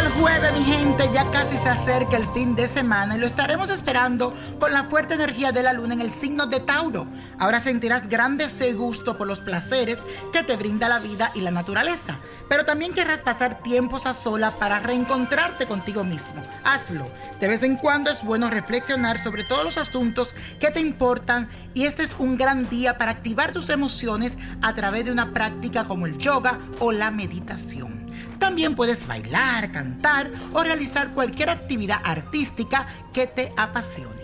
El jueves, mi gente, ya casi se acerca el fin de semana y lo estaremos esperando con la fuerte energía de la luna en el signo de Tauro. Ahora sentirás gran deseo gusto por los placeres que te brinda la vida y la naturaleza, pero también querrás pasar tiempos a sola para reencontrarte contigo mismo. Hazlo. De vez en cuando es bueno reflexionar sobre todos los asuntos que te importan y este es un gran día para activar tus emociones a través de una práctica como el yoga o la meditación. También puedes bailar, cantar o realizar cualquier actividad artística que te apasione.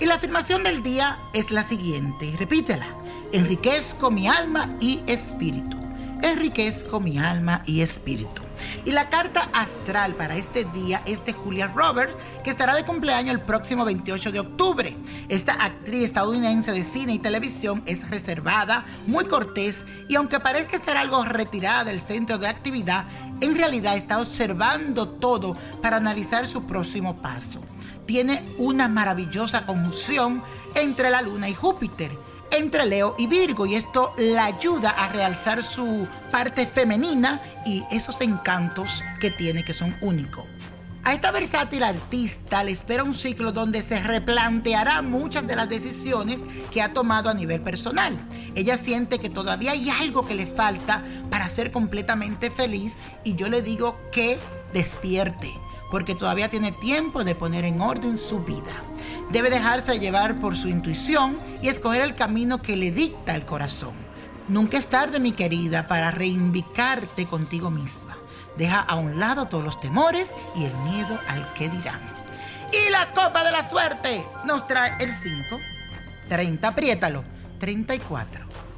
Y la afirmación del día es la siguiente, repítela. Enriquezco mi alma y espíritu. Enriquezco mi alma y espíritu. Y la carta astral para este día es de Julia Roberts, que estará de cumpleaños el próximo 28 de octubre. Esta actriz estadounidense de cine y televisión es reservada, muy cortés y aunque parezca estar algo retirada del centro de actividad, en realidad está observando todo para analizar su próximo paso. Tiene una maravillosa conjunción entre la luna y Júpiter entre Leo y Virgo y esto la ayuda a realzar su parte femenina y esos encantos que tiene que son únicos. A esta versátil artista le espera un ciclo donde se replanteará muchas de las decisiones que ha tomado a nivel personal. Ella siente que todavía hay algo que le falta para ser completamente feliz y yo le digo que despierte porque todavía tiene tiempo de poner en orden su vida. Debe dejarse llevar por su intuición y escoger el camino que le dicta el corazón. Nunca es tarde, mi querida, para reivindicarte contigo misma. Deja a un lado todos los temores y el miedo al que dirán. Y la copa de la suerte nos trae el 5, 30, apriétalo, 34,